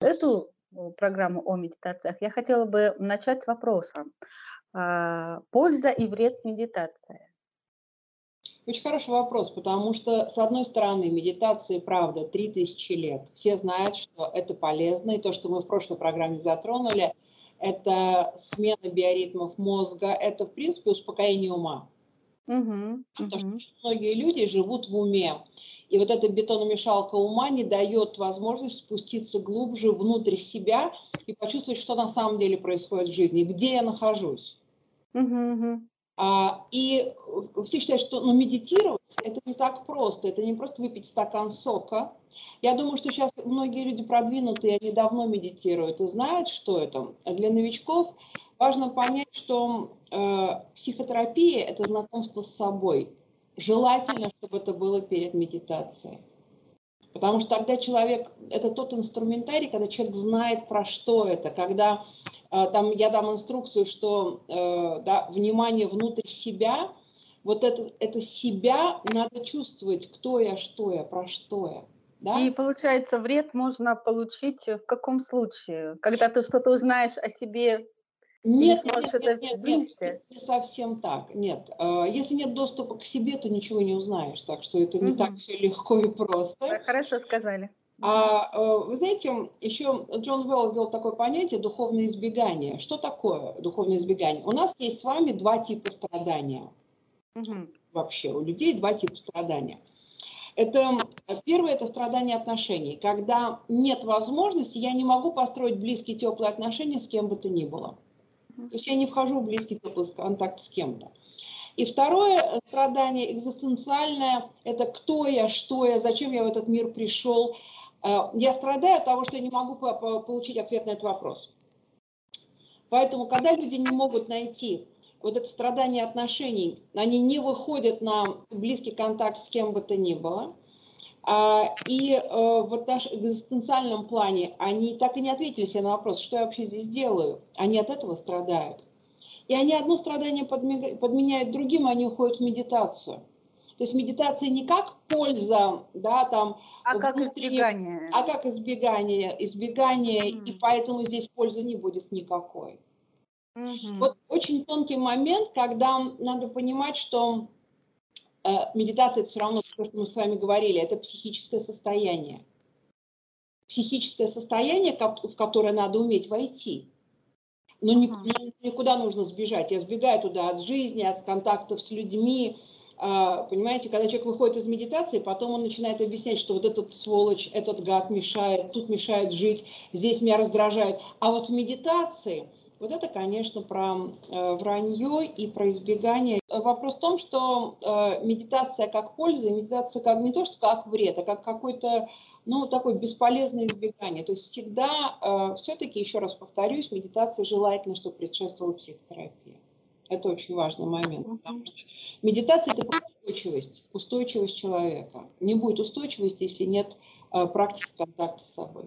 эту э, программу о медитациях я хотела бы начать с вопроса. А, польза и вред медитации. Очень хороший вопрос, потому что, с одной стороны, медитации, правда, 3000 лет. Все знают, что это полезно, и то, что мы в прошлой программе затронули, это смена биоритмов мозга, это, в принципе, успокоение ума. Угу, Потому угу. что многие люди живут в уме. И вот эта бетономешалка ума не дает возможность спуститься глубже внутрь себя и почувствовать, что на самом деле происходит в жизни, где я нахожусь. Угу, а, и все считают, что ну, медитировать это не так просто, это не просто выпить стакан сока. Я думаю, что сейчас многие люди продвинутые, они давно медитируют и знают, что это. А для новичков важно понять, что э, психотерапия – это знакомство с собой. Желательно, чтобы это было перед медитацией. Потому что тогда человек, это тот инструментарий, когда человек знает, про что это, когда э, там я дам инструкцию, что э, да, внимание внутрь себя, вот это, это себя надо чувствовать, кто я, что я, про что я. Да? И получается, вред можно получить в каком случае? Когда ты что-то узнаешь о себе нет, нет, нет, нет, нет, нет, не совсем так. Нет, а, если нет доступа к себе, то ничего не узнаешь. Так что это не угу. так все легко и просто. Хорошо сказали. А а вы знаете, еще Джон Уэлл ввел такое понятие духовное избегание. Что такое духовное избегание? У нас есть с вами два типа страдания. Угу. Вообще у людей два типа страдания. Это первое это страдание отношений, когда нет возможности, я не могу построить близкие теплые отношения с кем бы то ни было. То есть я не вхожу в близкий теплый контакт с кем-то. И второе страдание экзистенциальное – это кто я, что я, зачем я в этот мир пришел. Э, я страдаю от того, что я не могу получить ответ на этот вопрос. Поэтому, когда люди не могут найти вот это страдание отношений, они не выходят на близкий контакт с кем бы то ни было – и э, в экзистенциальном плане они так и не ответили себе на вопрос, что я вообще здесь делаю. Они от этого страдают. И они одно страдание подменяют другим, они уходят в медитацию. То есть медитация не как польза, да, там... А как избегание. А как избегание, избегание, mm. и поэтому здесь пользы не будет никакой. Mm-hmm. Вот очень тонкий момент, когда надо понимать, что медитация это все равно то, что мы с вами говорили, это психическое состояние. Психическое состояние, в которое надо уметь войти. Но никуда нужно сбежать. Я сбегаю туда от жизни, от контактов с людьми. А, понимаете, когда человек выходит из медитации, потом он начинает объяснять, что вот этот сволочь, этот гад мешает, тут мешает жить, здесь меня раздражает. А вот в медитации – вот это, конечно, про э, вранье и про избегание. Вопрос в том, что э, медитация как польза, медитация как не то, что как вред, а как какой-то ну, такое бесполезное избегание. То есть всегда, э, все-таки, еще раз повторюсь, медитация желательно, чтобы предшествовала психотерапия. Это очень важный момент. Потому что медитация – это устойчивость, устойчивость человека. Не будет устойчивости, если нет практики контакта с собой.